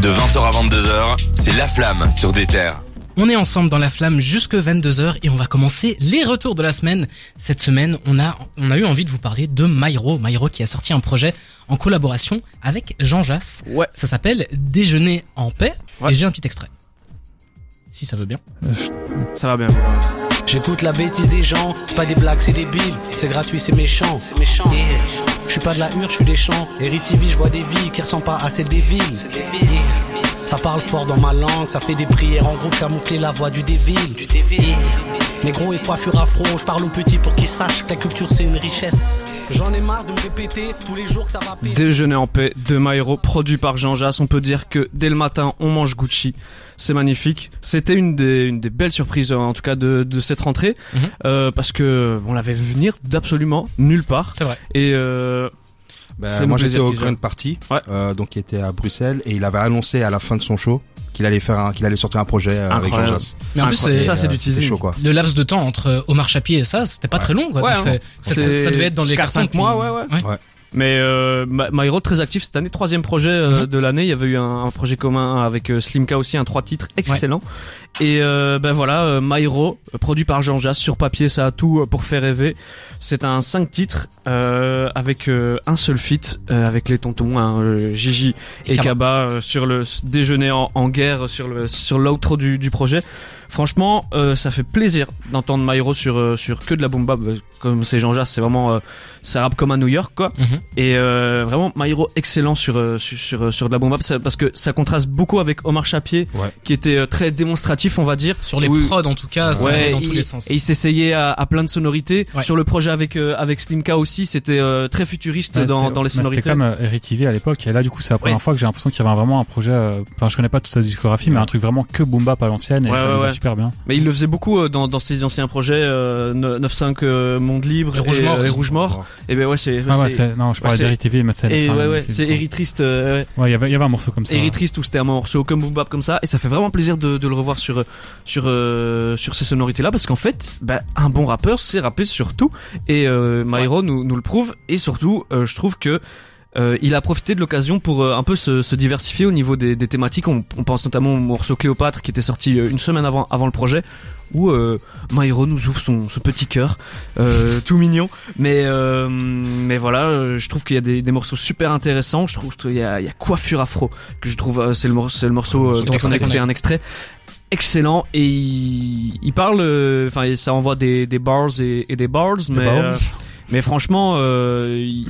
De 20h à 22h, c'est La Flamme sur des terres. On est ensemble dans la flamme jusque 22h et on va commencer les retours de la semaine. Cette semaine, on a, on a eu envie de vous parler de Myro. Myro qui a sorti un projet en collaboration avec Jean Jass. Ouais. Ça s'appelle Déjeuner en paix Ouais. et j'ai un petit extrait. Si ça veut bien. Ça va bien. J'écoute la bêtise des gens, c'est pas des blagues, c'est débile, c'est gratuit, c'est méchant. C'est méchant. Je suis pas de la hure, je suis des champs. Eritivie, je vois des vies qui ressemblent pas à celles des villes. Yeah. Ça parle fort dans ma langue, ça fait des prières en groupe camoufler la voix du dévil. Du. Négro et coiffure afro, je parle aux petits pour qu'ils sachent que la culture c'est une richesse. J'en ai marre de me répéter tous les jours que ça va péter. Déjeuner en paix de Myro, produit par Jean Jass. On peut dire que dès le matin, on mange Gucci. C'est magnifique. C'était une des, une des belles surprises, en tout cas, de, de cette rentrée. Mhm. Euh, parce que on l'avait venir d'absolument nulle part. C'est vrai. Et euh, Ben, moi j'étais au. Grand Party, Ouais. euh, donc qui était à Bruxelles, et il avait annoncé à la fin de son show qu'il allait faire, un- qu'il allait sortir un projet euh, avec Jean. Jass. Mais en plus, c'est ça, c'est Euh, du teasing. chaud quoi. le laps de temps entre Omar Chapier et ça, c'était pas très long. Quoi. Ouais, Donc hein. ça devait être dans les 4 5 cartons mois, depuis- ouais, ouais. Mais euh, My- Myro très actif cette année, troisième projet euh, Mhm. de l'année. Il y avait eu un, un projet commun avec euh, Slimka aussi, un trois titres excellent. Et euh, ben voilà, euh, Myro, euh, produit par Jean Jass, sur papier, ça a tout euh, pour faire rêver. C'est un cinq titres euh, avec euh, un seul feat euh, avec les tontons, hein, euh, Gigi Et et, Kaba. Kaba euh, sur le déjeuner en, en guerre sur le sur l'outro du, du projet. Franchement, euh, ça fait plaisir d'entendre Myro sur euh, sur que de la boom bap. Euh, Comme c'est Jean Jass, c'est vraiment euh, ça rappe comme à New York quoi. Mhm. Et euh, vraiment Myro excellent sur sur sur, sur de la ça- parce que ça contraste beaucoup avec Omar Chapier Ouais. qui était euh, très démonstratif on va dire. Sur les Oui. prods, en tout cas, ça Ouais, allait dans il- tous les sens. Et il s'essayait à, à plein de sonorités. Ouais. Sur le projet avec euh, avec Slimka aussi, c'était euh, très futuriste Ouais, dans les sonorités. C'était comme euh, Eric TV à l'époque, et là du coup c'est la première Ouais. fois que j'ai l'impression qu'il y avait vraiment un projet. euh, Enfin, je connais pas toute sa discographie, mais un truc vraiment que boom bap à l'ancienne, et Ouais, ça super bien. Mais il le faisait beaucoup euh, dans dans ses anciens projets euh, 9-5 euh, Monde Libre Et Rouge Mort euh, et aussi. Rouge Mort. Et ben ouais c'est Ah ouais, non, je parlais TV, mais c'est et ouais ouais c'est- Eritriste euh, ouais. Ouais, il y avait il y avait un morceau comme ça. Eritriste où c'était un morceau comme boom bap comme ça et ça fait vraiment plaisir de, de le revoir sur sur euh, sur ces sonorités là parce qu'en fait bah, un bon rappeur c'est rapper sur tout et euh, Myro nous, nous le prouve et surtout euh, je trouve que euh, il a profité de l'occasion pour euh, un peu se, se diversifier au niveau des, des thématiques. On, on pense notamment au morceau Cléopâtre qui était sorti euh, une semaine avant avant le projet où euh, Myro nous ouvre son, ce petit cœur euh, tout mignon. Mais euh, mais voilà, euh, je trouve qu'il y a des, des morceaux super intéressants. Je trouve je trouve il y y a coiffure afro que je trouve euh, c'est le le morceau euh, dont on a écouté un extrait excellent et il, il parle euh, enfin ça envoie des, des bars et, et des bars mais bars. euh, mais franchement euh, il,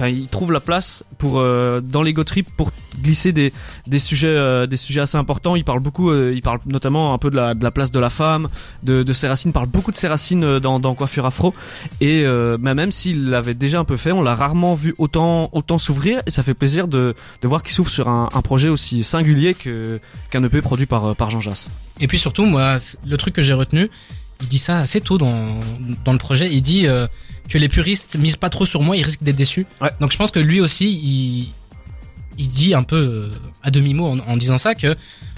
enfin il trouve la place pour euh, dans l'ego trip pour glisser des des sujets euh, des sujets assez importants. Il parle beaucoup euh, il parle notamment un peu de la de la place de la femme de de ses racines il parle beaucoup de ses racines euh, dans dans coiffure afro. Et bah, même s'il l'avait déjà un peu fait on l'a rarement vu autant autant s'ouvrir. Et ça fait plaisir de de voir qu'il s'ouvre sur un, un projet aussi singulier que qu'un EP produit par euh, par Jean Jass. Et puis surtout, moi, le truc que j'ai retenu, il dit ça assez tôt dans, dans le projet. Il dit euh, que les puristes misent pas trop sur moi, ils risquent d'être déçus. Ouais. Donc je pense que lui aussi, il, il dit un peu euh, à demi-mot en, en disant ça que,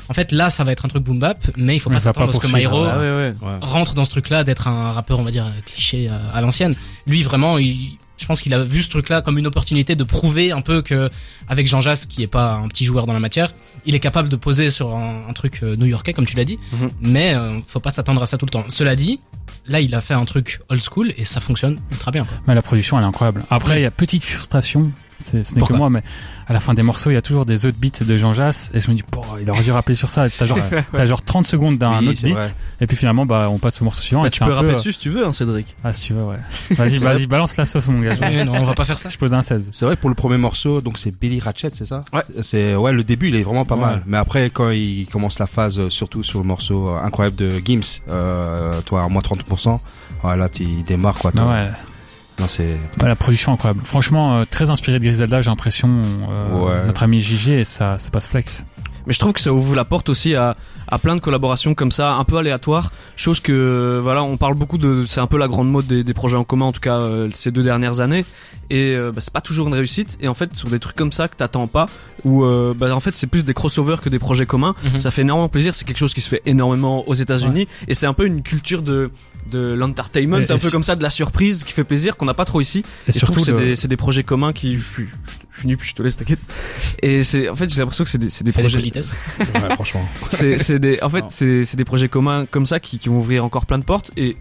en fait, là, ça va être un truc boom bap, mais il faut pas s'attendre à ce que Myro ouais ouais rentre dans ce truc-là d'être un rappeur, on va dire, cliché euh, à l'ancienne. Lui, vraiment, il, je pense qu'il a vu ce truc-là comme une opportunité de prouver un peu que, avec Jean Jass, qui est pas un petit joueur dans la matière, il est capable de poser sur un, un truc euh, new-yorkais, comme tu l'as dit. Mhm. Mais euh, faut pas s'attendre à ça tout le temps. Cela dit, là, il a fait un truc old school et ça fonctionne ultra bien. Quoi. Mais la production, elle est incroyable. Après, il y a petite frustration. C'est, ce n'est que moi, mais à la fin des morceaux, il y a toujours des autres beats de Jean Jass, et je me dis, il aurait dû rapper sur ça. T'as genre, t'as genre 30 secondes d'un Oui, autre beat, vrai. et puis finalement, bah, on passe au morceau suivant. Bah, et tu peux peu, rapper euh, dessus si tu veux hein Cédric Ah, si tu veux, ouais. Vas-y, vas-y, balance la sauce, mon gars. Non, on va pas faire ça. je pose un 16. C'est vrai pour le premier morceau, donc c'est Billy Ratchet, c'est ça Ouais. C'est ouais, le début il est vraiment pas Ouais. mal, mais après quand il commence la phase, euh, surtout sur le morceau euh, incroyable de Gims, euh, toi à moins 30%, voilà, tu il démarre quoi. Toi. ouais. Non, c'est Ouais, la production incroyable. Franchement, euh, très inspiré de Griselda, j'ai l'impression. euh, Ouais. Notre ami et ça, ça passe flex. Mais je trouve que ça ouvre la porte aussi à, à plein de collaborations comme ça, un peu aléatoires. Chose que, voilà, on parle beaucoup de, c'est un peu la grande mode des, des projets en commun, en tout cas euh, ces deux dernières années. Et euh, bah, c'est pas toujours une réussite. Et en fait, sur des trucs comme ça que t'attends pas, où euh, bah, en fait c'est plus des crossovers que des projets communs, Mhm. ça fait énormément plaisir. C'est quelque chose qui se fait énormément aux États-Unis. Et c'est un peu une culture de de l'entertainment, un peu comme ça, de la surprise qui fait plaisir, qu'on n'a pas trop ici. Et, surtout, c'est le- des, c'est des projets communs qui, je suis, je suis nul, puis je te laisse, t'inquiète. Et c'est, en fait, j'ai l'impression que c'est des, c'est des projets. Ouais, franchement. c'est, c'est des, en fait, c'est, c'est des projets communs comme ça qui, qui vont ouvrir encore plein de portes et,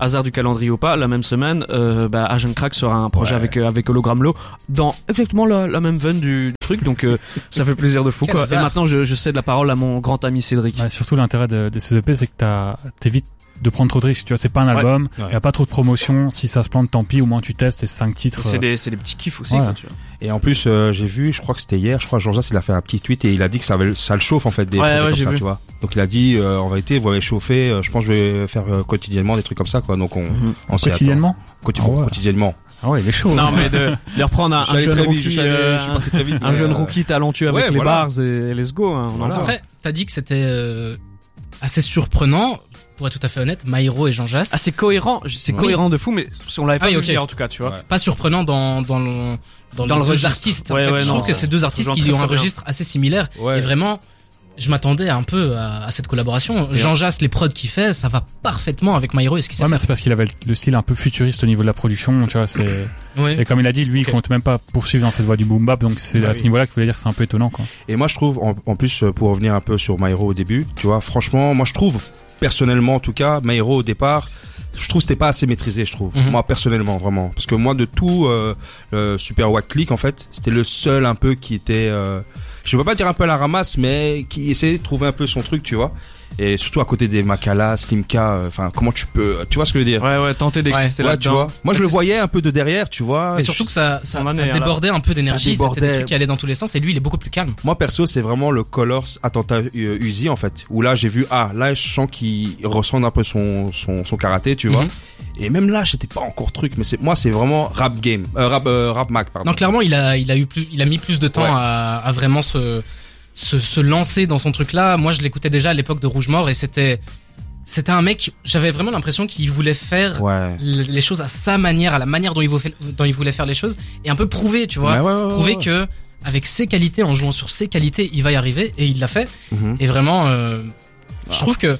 hasard du calendrier ou pas, la même semaine, euh, bah, Agent Crack sera un projet Ouais. avec, euh, avec Hologram Low dans exactement la, la même veine du, truc, donc, euh, ça fait plaisir de fou, Quel quoi. Et maintenant, je, je cède la parole à mon grand ami Cédric. Ouais, surtout l'intérêt de, de ces EP, c'est que t'as- t'évites de prendre trop de risques. Tu vois, c'est pas un Ouais. album, il Ouais. y a pas trop de promotion. Si ça se plante, tant pis. Au moins, tu testes et 5 titres. C'est euh, des, c'est des petits kiffs aussi, Ouais. quoi, tu vois. Et en plus, euh, j'ai vu, je crois que c'était hier, je crois que Jean-Jacques il a fait un petit tweet et il a dit que ça, avait, ça le chauffe en fait des Ouais, projets ouais, comme ça, vu. tu vois. Donc il a dit, euh, en vérité, vous avez chauffé, euh, je pense que je vais faire euh, quotidiennement des trucs comme ça, quoi. Donc on, Mhm. on s'y attend. quotidiennement. Quoti- ouais. Quotidiennement. Ah ouais, il est chaud. Non, mais de, de reprendre un, Je un jeune vite, rookie, je suis allé- euh, je suis parti très vite. un mais, jeune euh, rookie talentueux avec ouais, les voilà. bars et let's go, hein, on en Voilà. va. Après, t'as dit que c'était euh, assez surprenant. Pour être tout à fait honnête, Maïro et Jean Jass. Ah, c'est cohérent, c'est cohérent de fou, mais on l'avait pas Ah oui, vu ok. venir, en tout cas, tu vois. Ouais. pas surprenant dans dans le dans, Dans les le registre. artistes. en Ouais, fait. ouais, je non, trouve que c'est- deux artistes qui très, ont un bien. registre assez similaire. Ouais. Et vraiment, je m'attendais un peu à, à cette collaboration. Jean Jass, les prods qu'il fait, ça va parfaitement avec Maïro et ce qu'il sait Ouais, mais c'est parce qu'il avait le- le style un peu futuriste au niveau de la production, tu vois, c'est, Ouais. et comme il a dit, lui, il Ok. compte même pas poursuivre dans cette voie du boom bap, donc c'est Bah à ce niveau-là qu'il voulait dire que c'est un peu étonnant, quoi. Et moi, je trouve, en, en plus, euh, pour revenir un peu sur Maïro au début, tu vois, franchement, moi, je trouve, personnellement, en tout cas, Maïro au départ, je trouve que c'était pas assez maîtrisé, je trouve. Mhm. Moi, personnellement, vraiment. Parce que moi, de tout, euh, le Super Wack Click, en fait, c'était le seul un peu qui était, euh, je veux pas dire un peu à la ramasse, mais qui essayait de trouver un peu son truc, tu vois. Et surtout à côté des Makala, Slimka, euh, enfin, comment tu peux, tu vois ce que je veux dire? Ouais, ouais, tenter d'exister Ouais, là-dedans. tu vois. Moi, je le voyais un peu de derrière, tu vois. Et surtout que ça, ça, ça hein, là. débordait un peu d'énergie. C'était débordait. des trucs qui allaient dans tous les sens. Et lui, il est beaucoup plus calme. Moi perso, c'est vraiment le Colors attentat euh, Uzi en fait. Où là j'ai vu ah là je sens qu'il ressent un peu son son, son karaté, tu vois. Mhm. Et même là, j'étais pas encore truc, mais c'est moi c'est vraiment rap game, euh, rap euh, rap Mac pardon. Non, clairement, il a, il a eu plus, il a mis plus de temps Ouais. à, à vraiment se, se, se lancer dans son truc là. Moi, je l'écoutais déjà à l'époque de Rouge Mort et c'était, c'était un mec, j'avais vraiment l'impression qu'il voulait faire Ouais. les choses à sa manière, à la manière dont il, voulait, dont il voulait faire les choses et un peu prouver, tu vois. Ouais, ouais, ouais, prouver que, avec ses qualités, en jouant sur ses qualités, il va y arriver et il l'a fait. Mhm. Et vraiment, euh, je trouve que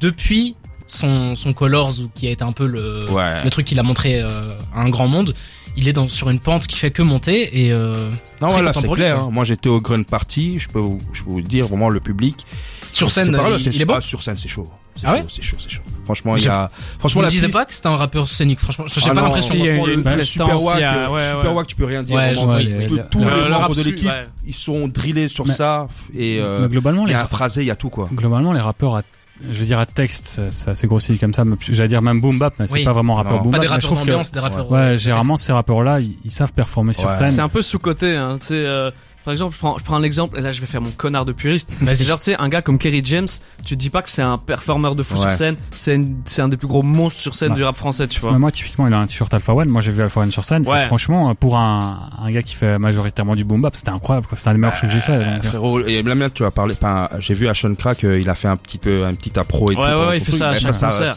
depuis son, son Colors, ou qui a été un peu le, Ouais. le truc qu'il a montré euh, à un grand monde, il est dans, sur une pente qui fait que monter et euh, Non voilà, c'est clair. hein. Moi j'étais au Grun Party, je peux vous, je peux vous dire vraiment le public. sur C'est scène, pas il, c'est- il est bon. ah, sur scène, c'est chaud. C'est Ah chaud, ouais c'est chaud, c'est chaud. Franchement, il y a Je franchement me la disais piste- pas que c'était un rappeur scénique, franchement. J'ai Ah pas non, l'impression. il y a franchement, le, le Super Wack, a- euh, ouais, Super ouais. Wack, tu peux rien dire. Ouais, vois, y a- Tous- le- tous le- les le membres de l'équipe, ouais. ils sont drillés sur Mais- ça et euh, globalement, il y les, a un phrasé, il y a tout quoi. globalement, les rappeurs à, je veux dire à texte, c'est- c'est assez grossi comme ça, mais j'allais dire même boom bap, mais c'est Oui. pas vraiment rappeur boom Pas bap. des mais je rappeurs trouve que- d'ambiance, des rappeurs. Ouais, euh, généralement ces rappeurs-là, ils, ils savent performer sur Ouais. scène. C'est un peu sous-côté, hein. Tu sais, euh, par exemple, je prends, je prends un exemple, et là je vais faire mon connard de puriste. Vas-y. C'est genre, tu sais, un gars comme Kerry James, tu te dis pas que c'est un performeur de fou sur scène, c'est une- c'est un des plus gros monstres sur scène Ouais. du rap français, tu vois. Mais moi, typiquement, il a un t-shirt Alpha One. Moi, j'ai vu Alpha One sur scène. Ouais. Et franchement, pour un, un gars qui fait majoritairement du boom bap, c'était incroyable. quoi. C'était un des meilleurs shows que j'ai fait. Euh, donc, euh, frérot, et même là, tu as parlé, enfin, j'ai vu Ashon Crack, euh, il a fait un petit peu, un petit appro et tout. Ouais, pendant ouais, il fait truc. ça à Mais chaque ça, concert.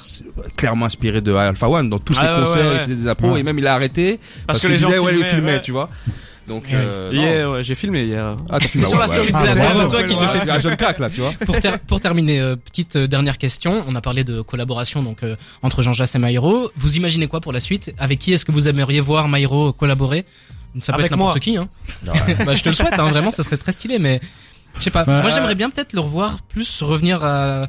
clairement inspiré de Alpha One. Dans tous ses Ah ouais, concerts, ouais, ouais. il faisait des appros Ouais. et même il a arrêté parce, que qu'il les gens disait, ouais, il filmaient, tu vois. Donc, euh. Yeah, ouais, j'ai filmé hier. Ah, t'as filmé, C'est sur la story ouais. de c'est toi qui Ouais, fait. c'est Ashon Crack, là, tu vois. pour, ter- pour terminer, euh, petite euh, dernière question. On a parlé de collaboration donc euh, entre Jean Jass et Maïro. Vous imaginez quoi pour la suite? Avec qui est-ce que vous aimeriez voir Maïro collaborer? Ça peut Avec être n'importe moi. qui. Hein. bah, je te le souhaite, hein, vraiment, ça serait très stylé. Mais je sais pas. Bah, Moi, j'aimerais bien peut-être le revoir plus revenir à,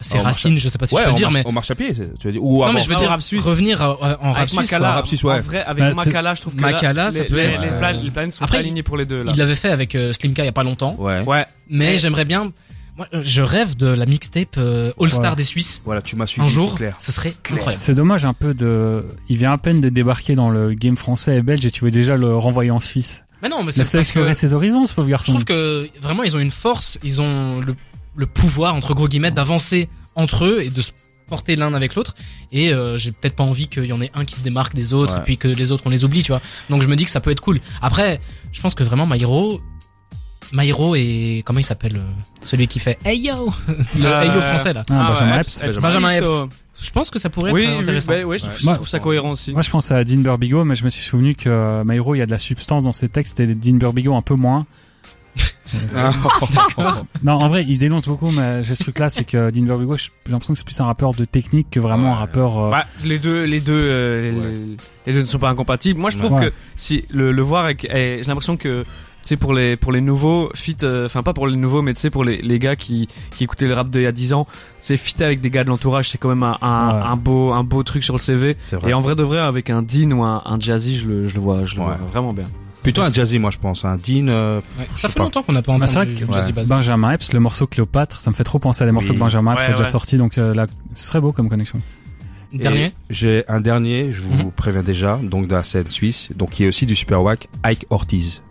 ses Oh, racines. Je sais pas si Ouais, je peux le dire, marche, mais on marche à pied, c'est- tu veux dire, ou non, mais je veux Ah, dire au rap suisse. revenir à- à- en rap Avec suisse. Makala, quoi. Rap suisse, ouais. en vrai, avec Bah, c'est- Makala, je trouve que Makala, là, ça les, peut les, être, les, euh, les planètes sont Après, pas alignées pour les deux là. Il l'avait fait avec euh, Slimka il y a pas longtemps. Ouais. Ouais. Mais Ouais. j'aimerais bien. Moi, euh, je rêve de la mixtape euh, All Star Ouais. des Suisses. Voilà, tu m'as suivi, Un c'est jour, clair. ce serait incroyable. C'est dommage un peu de. Il vient à peine de débarquer dans le game français et belge et tu veux déjà le renvoyer en Suisse. Mais non, mais c'est parce que explorer ses horizons, ce pauvre je garçon. trouve que vraiment ils ont une force, ils ont le, le pouvoir entre gros guillemets d'avancer entre eux et de se porter l'un avec l'autre. Et euh, j'ai peut-être pas envie qu'il y en ait un qui se démarque des autres Ouais. et puis que les autres on les oublie, tu vois. Donc je me dis que ça peut être cool. Après, je pense que vraiment Maïro. Maïro et comment il s'appelle euh, celui qui fait Hey yo le Euh, Hey yo français là. Ah, Benjamin ouais, Epps. Epps. Benjamin Epps. Je pense que ça pourrait Oui, être oui, intéressant. bah, ouais, je, trouve, Ouais. je trouve ça cohérent aussi. Moi, je pense à Dean Burbigo, mais je me suis souvenu que euh, Maïro, il y a de la substance dans ses textes et Dean Burbigo un peu moins. Ah, Non, en vrai, il dénonce beaucoup, mais j'ai ce truc-là, c'est que Dean Verbigo, j'ai l'impression que c'est plus un rappeur de technique que vraiment un rappeur. euh, Bah, les deux, les deux, euh, les- Ouais. les, les deux ne sont pas incompatibles. Moi, je trouve Ouais. que si le, le voir j'ai l'impression que sais pour les pour les nouveaux fit, euh, enfin pas pour les nouveaux, mais tu sais pour les, les gars qui qui écoutaient le rap d'il y a 10 ans, c'est fit avec des gars de l'entourage, c'est quand même un, un, Ouais. un beau un beau truc sur le CV. c'est vrai. Et en vrai de vrai, avec un Dean ou un, un Jazzy, je le je le vois, je le Ouais. vois vraiment bien. Plutôt un jazzy, moi, je pense. Un Dean. euh, Ouais, Ça fait pas. longtemps qu'on n'a pas Bah, c'est entendu vrai que- Jazzy ouais. Bass. Benjamin Epps, le morceau Cléopâtre, ça me fait trop penser à des morceaux Oui. que Benjamin Epps Ouais, a déjà sorti, donc euh, là, ce serait beau comme connexion. Dernier. J'ai un dernier, je vous Mhm. préviens déjà, donc de la scène suisse, donc qui est aussi du super wack, Ike Ortiz.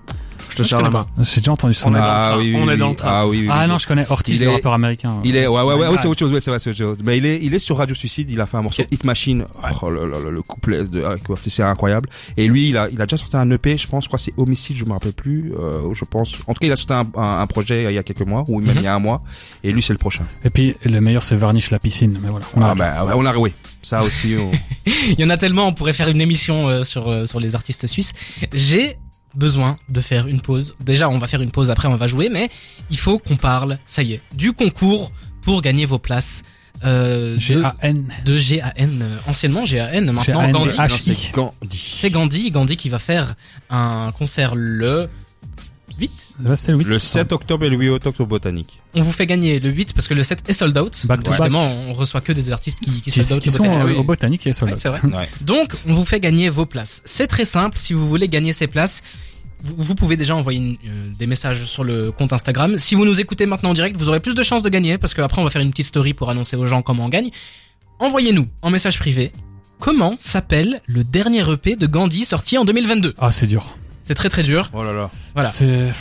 Je te je connais main. J'ai déjà entendu son nom. dans le train. oui, oui, On est dans le train. Ah oui, oui, Ah oui. non, je connais Ortiz, Il le est- rappeur américain. Il est, ouais, ouais, ouais, Ouais. c'est autre chose, ouais, c'est vrai, c'est autre chose. Mais il est, il est sur Radio Suicide, il a fait un morceau. Hit Machine. Oh là là là, le couplet de Ike Ortiz, c'est incroyable. Et lui, il a, il a déjà sorti un EP, je pense, je crois c'est Homicide, je me rappelle plus, euh, je pense. En tout cas, il a sorti un, un, un projet il y a quelques mois, ou même Mhm. il y a un mois. Et lui, c'est le prochain. Et puis, le meilleur, c'est Varnish la piscine. Mais voilà. On Ah, arrête. bah, ouais, on a, oui. Ça aussi, on... Il y en a tellement, on pourrait faire une émission euh, sur euh, sur les artistes suisses. J'ai besoin de faire une pause. Déjà, on va faire une pause après, on va jouer, mais il faut qu'on parle, ça y est, du concours pour gagner vos places. Euh, de, G-A-N. de GAN, euh, anciennement GAN, maintenant c'est Gandhi. C'est Gandhi, Gandhi qui va faire un concert le 8. Ouais, c'était le 8. Le 7 octobre et le 8 octobre au Botanique. On vous fait gagner le 8 parce que le 7 est sold out. Back on reçoit que des artistes qui, qui Qui, sold out qui au sont Botanic. euh, Ah oui. au botanique et Ouais, Soldat. c'est vrai. Ouais. Donc, on vous fait gagner vos places. C'est très simple. Si vous voulez gagner ces places, vous, vous pouvez déjà envoyer une- euh, des messages sur le compte Instagram. Si vous nous écoutez maintenant en direct, vous aurez plus de chances de gagner parce qu'après, on va faire une petite story pour annoncer aux gens comment on gagne. Envoyez-nous en message privé. Comment s'appelle le dernier EP de Gandhi sorti en 2022 Ah, c'est dur. C'est très très dur. Oh là là. Voilà. C'est,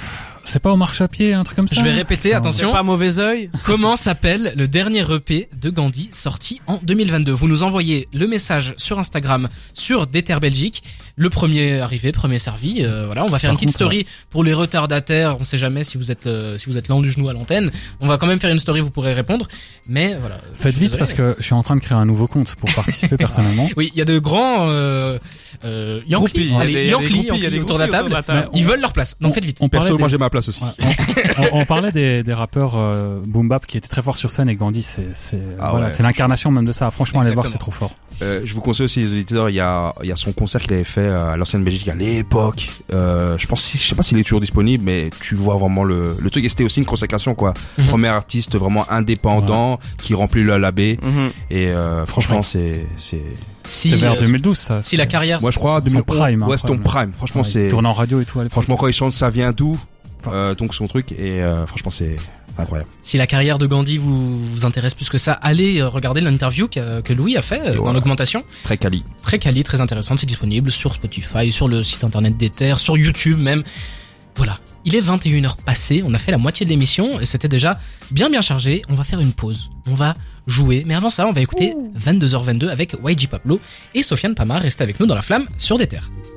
c'est pas au marche à pied, un truc comme ça. Je vais répéter, Ah, attention. Pas mauvais œil. Comment s'appelle le dernier EP de Gandhi sorti en 2022 Vous nous envoyez le message sur Instagram sur Déter Belgique. Le premier arrivé, premier servi. Euh, voilà, on va faire Par une petite contre, story pour les retardataires. On sait jamais si vous êtes euh, si vous êtes lent du genou à l'antenne. On va quand même faire une story, vous pourrez répondre. Mais voilà. Faites vite parce que je suis en train de créer un nouveau compte pour participer personnellement. oui, il y a de grands euh, euh, Yankees, Groupies. Il y a allez, des- il y a des Yankees, groupies, il y a Yankees des autour de la table. Ils veulent leur place. Donc faites vite. On Perso, moi j'ai ma place aussi. Ouais, on, on parlait des, des rappeurs euh, boom bap qui étaient très forts sur scène et Gandhi c'est c'est Ah voilà, ouais, c'est l'incarnation même de ça. Franchement, allez voir, c'est Exactement. trop fort. Euh, je vous conseille aussi les auditeurs, il y a, il y a son concert qu'il avait fait euh, à l'ancienne Belgique à l'époque. Euh, je pense, si- je sais pas s'il est toujours disponible, mais tu vois vraiment le, le truc. Et c'était aussi une consécration, quoi. Mhm. Premier artiste vraiment indépendant qui remplit le labé. Mhm. Et euh, franchement, c'est, c'est. Si, C'était vers euh, 2012 ça. si la carrière Moi, je crois son 2011. prime, hein, ouais, c'est ton prime. prime. Franchement, Ouais, c'est. tourne en radio et tout. Franchement, quand il chante, ça vient d'où. Euh, Donc son truc. Et euh, franchement, c'est incroyable. Si la carrière de Gandhi vous, vous intéresse plus que ça, allez euh, regarder l'interview que, que Louis a fait Et dans l'augmentation. Très quali. Très quali, très intéressante. C'est disponible sur Spotify, sur le site internet d'Ether, sur YouTube même. Voilà. Il est 21h passé, on a fait la moitié de l'émission et c'était déjà bien bien chargé. On va faire une pause. On va jouer. Mais avant ça, on va écouter 22h22 avec YG Pablo et Sofiane Pamar. Restez avec nous dans la flamme sur Déter.